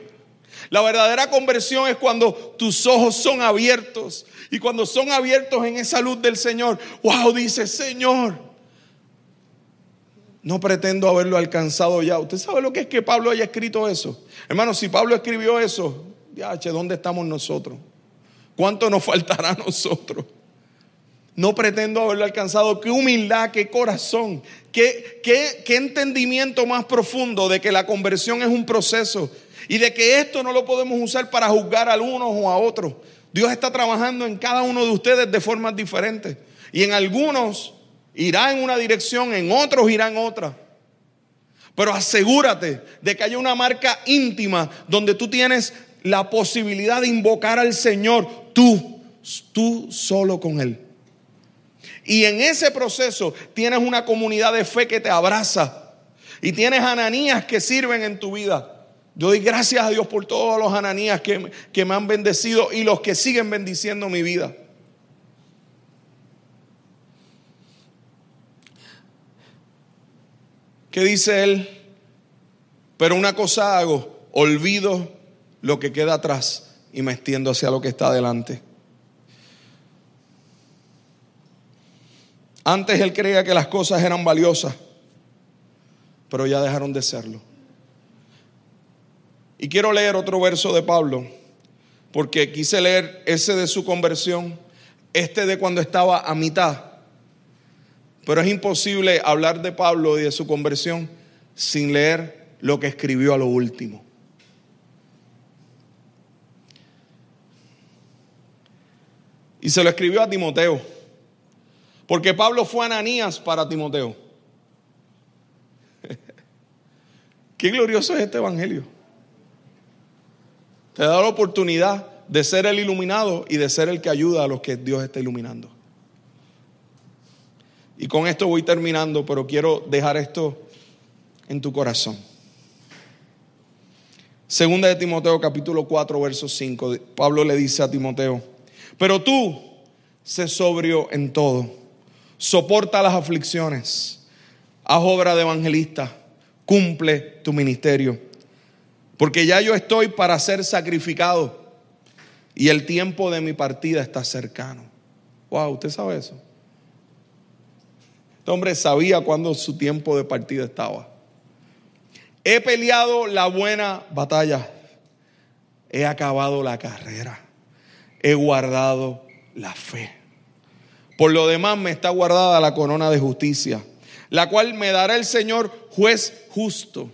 La verdadera conversión es cuando tus ojos son abiertos. Y cuando son abiertos en esa luz del Señor, wow, dice Señor. No pretendo haberlo alcanzado ya. ¿Usted sabe lo que es que Pablo haya escrito eso? Hermano, si Pablo escribió eso, ya, che, ¿dónde estamos nosotros? ¿Cuánto nos faltará a nosotros? No pretendo haberlo alcanzado. Qué humildad, qué corazón, qué, entendimiento más profundo de que la conversión es un proceso y de que esto no lo podemos usar para juzgar a unos o a otros. Dios está trabajando en cada uno de ustedes de formas diferentes. Y en algunos irá en una dirección, en otros irá en otra. Pero asegúrate de que haya una marca íntima donde tú tienes la posibilidad de invocar al Señor, tú, tú solo con Él. Y en ese proceso tienes una comunidad de fe que te abraza. Y tienes ananías que sirven en tu vida. Yo doy gracias a Dios por todos los ananías que, que me han bendecido y los que siguen bendiciendo mi vida. ¿Qué dice él? Pero una cosa hago, olvido lo que queda atrás y me extiendo hacia lo que está adelante. Antes él creía que las cosas eran valiosas, pero ya dejaron de serlo. Y quiero leer otro verso de Pablo, porque quise leer ese de su conversión, este de cuando estaba a mitad. Pero es imposible hablar de Pablo y de su conversión sin leer lo que escribió a lo último. Y se lo escribió a Timoteo. Porque Pablo fue Ananías para Timoteo. Qué glorioso es este evangelio. Te da la oportunidad de ser el iluminado y de ser el que ayuda a los que Dios está iluminando. Y con esto voy terminando, pero quiero dejar esto en tu corazón. Segunda de Timoteo capítulo 4 verso 5. Pablo le dice a Timoteo, pero tú sé sobrio en todo soporta las aflicciones, haz obra de evangelista, cumple tu ministerio. Porque ya yo estoy para ser sacrificado y el tiempo de mi partida está cercano. Wow, ¿usted sabe eso? Este hombre sabía cuándo su tiempo de partida estaba. He peleado la buena batalla. He acabado la carrera. He guardado la fe. Por lo demás me está guardada la corona de justicia, la cual me dará el Señor juez justo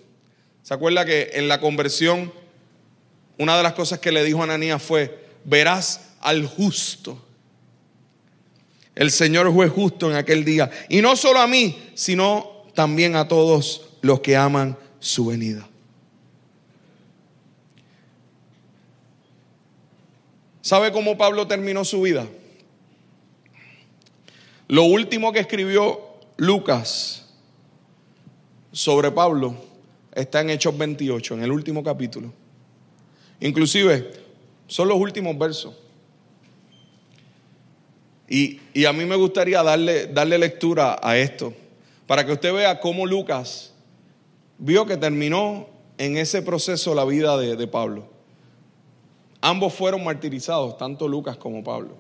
¿Se acuerda que en la conversión una de las cosas que le dijo a Ananías fue, verás al justo? El Señor fue justo en aquel día. Y no solo a mí, sino también a todos los que aman su venida. ¿Sabe cómo Pablo terminó su vida? Lo último que escribió Lucas sobre Pablo está en Hechos 28, en el último capítulo. Inclusive, son los últimos versos. Y, a mí me gustaría darle, darle lectura a esto, para que usted vea cómo Lucas vio que terminó en ese proceso la vida de, de Pablo. Ambos fueron martirizados, tanto Lucas como Pablo.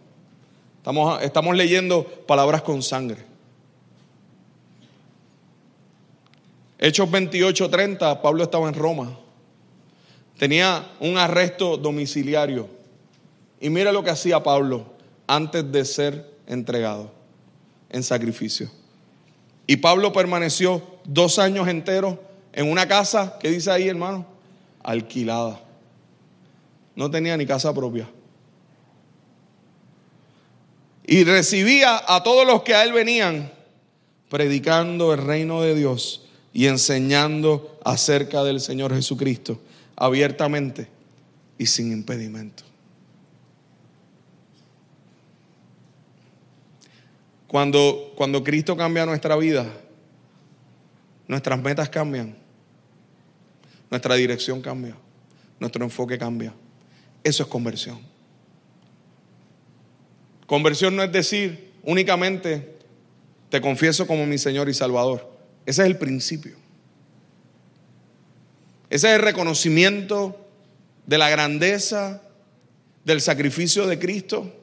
Estamos, estamos leyendo palabras con sangre. Hechos 28, 30, Pablo estaba en Roma. Tenía un arresto domiciliario. Y mira lo que hacía Pablo antes de ser entregado en sacrificio. Y Pablo permaneció dos años enteros en una casa, ¿qué dice ahí hermano? Alquilada. No tenía ni casa propia. Y recibía a todos los que a él venían predicando el reino de Dios y enseñando acerca del Señor Jesucristo abiertamente y sin impedimento. Cuando, cuando Cristo cambia nuestra vida, nuestras metas cambian, nuestra dirección cambia, nuestro enfoque cambia. Eso es conversión. Conversión no es decir únicamente te confieso como mi Señor y Salvador. Ese es el principio. Ese es el reconocimiento de la grandeza del sacrificio de Cristo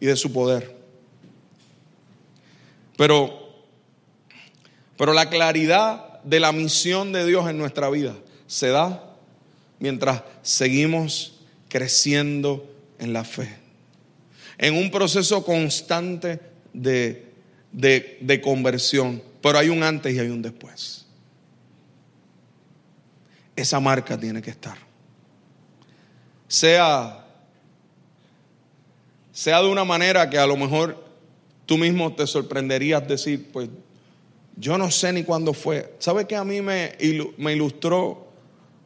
y de su poder. Pero, pero la claridad de la misión de Dios en nuestra vida se da mientras seguimos creciendo en la fe. En un proceso constante de, de, conversión. Pero hay un antes y hay un después. Esa marca tiene que estar. Sea, sea de una manera que a lo mejor tú mismo te sorprenderías decir, pues yo no sé ni cuándo fue. ¿Sabe que a mí me, me ilustró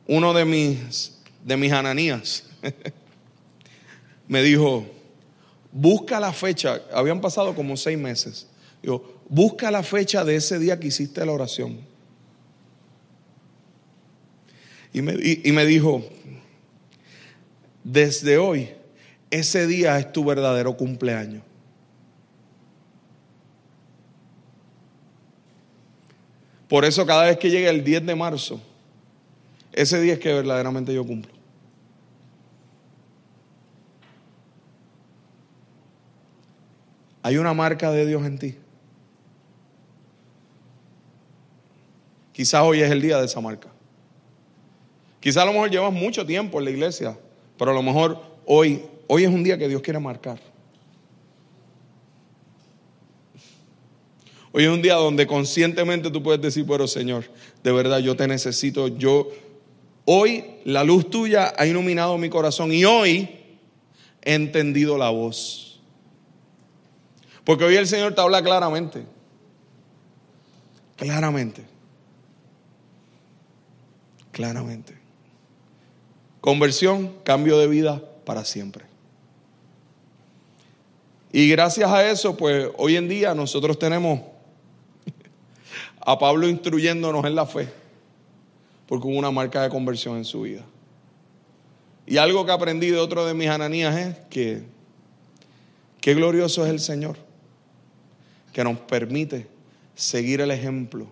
uno de mis, de mis ananías me dijo, busca la fecha, habían pasado como seis meses, digo, busca la fecha de ese día que hiciste la oración. Y me, y me dijo, desde hoy, ese día es tu verdadero cumpleaños. Por eso cada vez que llegue el 10 de marzo, ese día es que verdaderamente yo cumplo. Hay una marca de Dios en ti. Quizás hoy es el día de esa marca. Quizás a lo mejor llevas mucho tiempo en la iglesia, pero a lo mejor hoy, hoy es un día que Dios quiere marcar. Hoy es un día donde conscientemente tú puedes decir, pero Señor, de verdad yo te necesito, yo Hoy la luz tuya ha iluminado mi corazón y hoy he entendido la voz. Porque hoy el Señor te habla claramente. Claramente. Claramente. Conversión, cambio de vida para siempre. Y gracias a eso, pues hoy en día nosotros tenemos a Pablo instruyéndonos en la fe porque hubo una marca de conversión en su vida. Y algo que aprendí de otro de mis ananías es que qué glorioso es el Señor, que nos permite seguir el ejemplo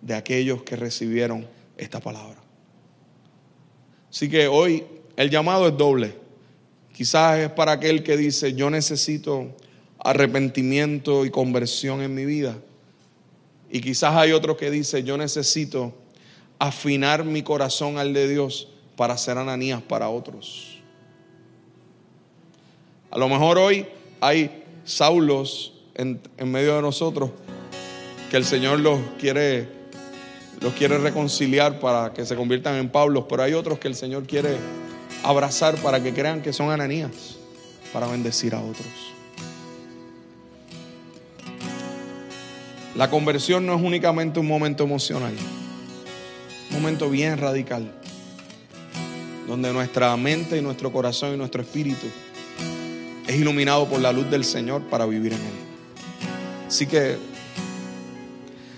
de aquellos que recibieron esta palabra. Así que hoy el llamado es doble. Quizás es para aquel que dice, yo necesito arrepentimiento y conversión en mi vida. Y quizás hay otro que dice, yo necesito afinar mi corazón al de Dios para ser ananías para otros. A lo mejor hoy hay Saulos en, medio de nosotros que el Señor los quiere los quiere reconciliar para que se conviertan en Pablos, pero hay otros que el Señor quiere abrazar para que crean que son Ananías, para bendecir a otros. La conversión no es únicamente un momento emocional, un momento bien radical, donde nuestra mente y nuestro corazón y nuestro espíritu es iluminado por la luz del Señor para vivir en Él. Así que,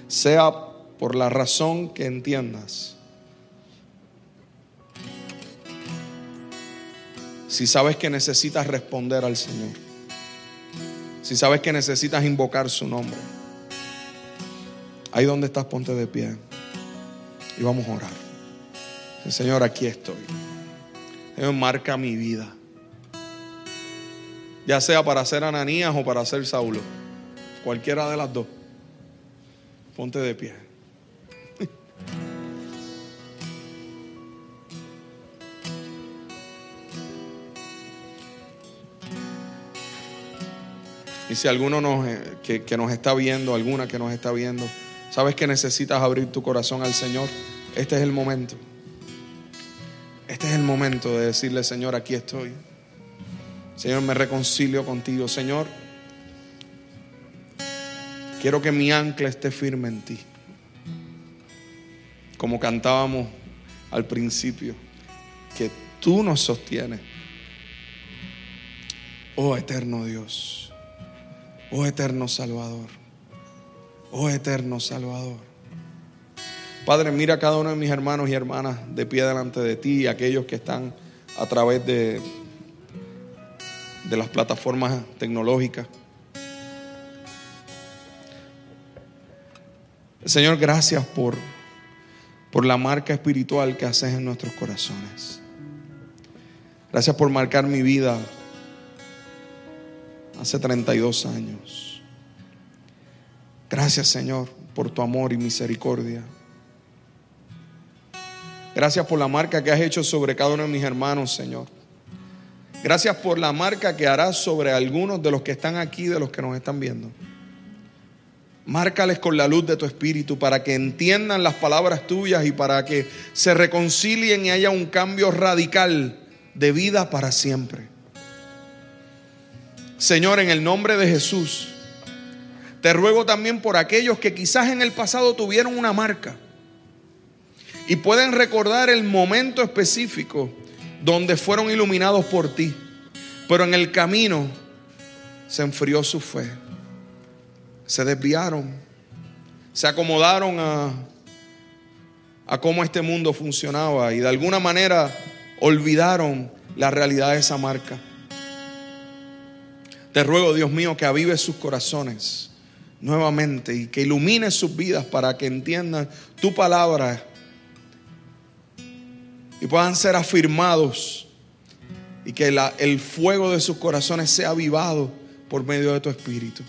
sea por la razón que entiendas, si sabes que necesitas responder al Señor, si sabes que necesitas invocar su nombre, ahí donde estás, ponte de pie y vamos a orar. Señor, aquí estoy. Señor, marca mi vida. Ya sea para ser Ananías o para ser Saulo. Cualquiera de las dos. Ponte de pie. Y si alguno nos, eh, que, que, nos está viendo, alguna que nos está viendo, sabes que necesitas abrir tu corazón al Señor, este es el momento. Este es el momento de decirle, Señor, aquí estoy. Señor, me reconcilio contigo. Señor, quiero que mi ancla esté firme en ti. Como cantábamos al principio, que tú nos sostienes. Oh eterno Dios. Oh eterno Salvador. Oh eterno Salvador. Padre, mira a cada uno de mis hermanos y hermanas de pie delante de ti aquellos que están a través de, de las plataformas tecnológicas. Señor, gracias por, por la marca espiritual que haces en nuestros corazones. Gracias por marcar mi vida hace 32 años. Gracias Señor por tu amor y misericordia. Gracias por la marca que has hecho sobre cada uno de mis hermanos, Señor. Gracias por la marca que harás sobre algunos de los que están aquí, de los que nos están viendo. Márcales con la luz de tu espíritu para que entiendan las palabras tuyas y para que se reconcilien y haya un cambio radical de vida para siempre. Señor, en el nombre de Jesús, te ruego también por aquellos que quizás en el pasado tuvieron una marca y pueden recordar el momento específico donde fueron iluminados por ti, pero en el camino se enfrió su fe, se desviaron, se acomodaron a, a cómo este mundo funcionaba y de alguna manera olvidaron la realidad de esa marca. Te ruego, Dios mío, que avives sus corazones nuevamente y que ilumines sus vidas para que entiendan tu palabra y puedan ser afirmados y que el fuego de sus corazones sea avivado por medio de tu espíritu.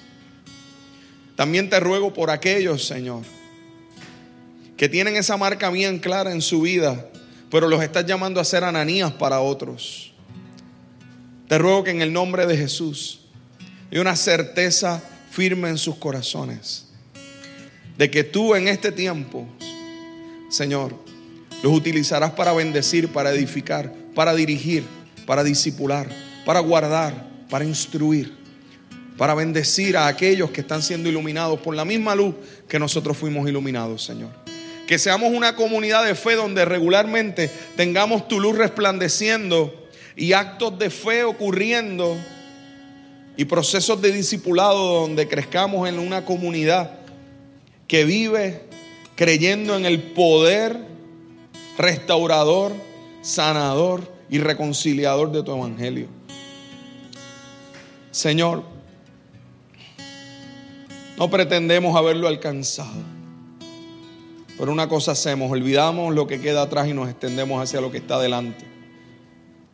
También te ruego por aquellos, Señor, que tienen esa marca bien clara en su vida, pero los estás llamando a ser ananías para otros. Te ruego que en el nombre de Jesús y una certeza firme en sus corazones de que tú en este tiempo, Señor, los utilizarás para bendecir, para edificar, para dirigir, para disipular, para guardar, para instruir, para bendecir a aquellos que están siendo iluminados por la misma luz que nosotros fuimos iluminados, Señor. Que seamos una comunidad de fe donde regularmente tengamos tu luz resplandeciendo y actos de fe ocurriendo y procesos de discipulado donde crezcamos en una comunidad que vive creyendo en el poder restaurador, sanador y reconciliador de tu evangelio. Señor, no pretendemos haberlo alcanzado, pero una cosa hacemos, olvidamos lo que queda atrás y nos extendemos hacia lo que está delante.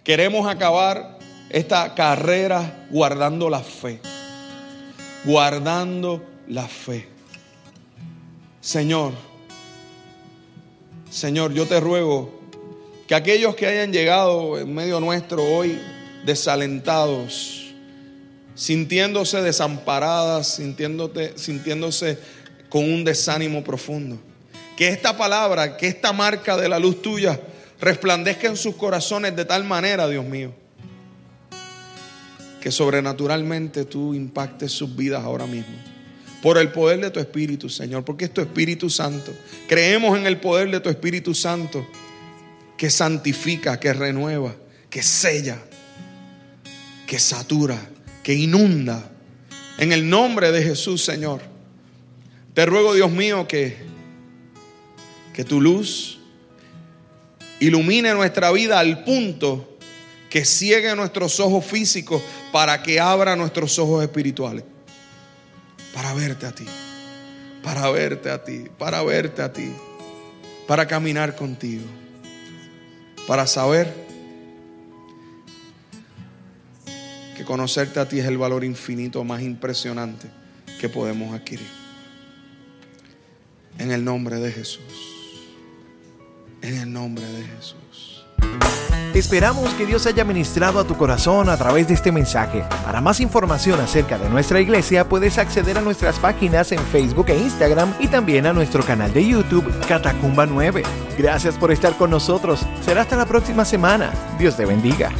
Queremos acabar esta carrera guardando la fe. Guardando la fe. Señor, Señor, yo te ruego que aquellos que hayan llegado en medio nuestro hoy desalentados, sintiéndose desamparadas, sintiéndose con un desánimo profundo, Que esta palabra, que esta marca de la luz tuya resplandezca en sus corazones de tal manera, Dios mío, que sobrenaturalmente tú impactes sus vidas ahora mismo. Por el poder de tu Espíritu, Señor, porque es tu Espíritu Santo. Creemos en el poder de tu Espíritu Santo que santifica, que renueva, que sella, que satura, que inunda. En el nombre de Jesús, Señor. Te ruego, Dios mío, que, que tu luz ilumine nuestra vida al punto que ciegue nuestros ojos físicos para que abra nuestros ojos espirituales. Para verte a ti, para verte a ti, para verte a ti, para caminar contigo, para saber que conocerte a ti es el valor infinito más impresionante que podemos adquirir. En el nombre de Jesús. En el nombre de Jesús. Esperamos que Dios haya ministrado a tu corazón a través de este mensaje. Para más información acerca de nuestra iglesia puedes acceder a nuestras páginas en Facebook e Instagram y también a nuestro canal de YouTube Catacumba 9. Gracias por estar con nosotros. Será hasta la próxima semana. Dios te bendiga.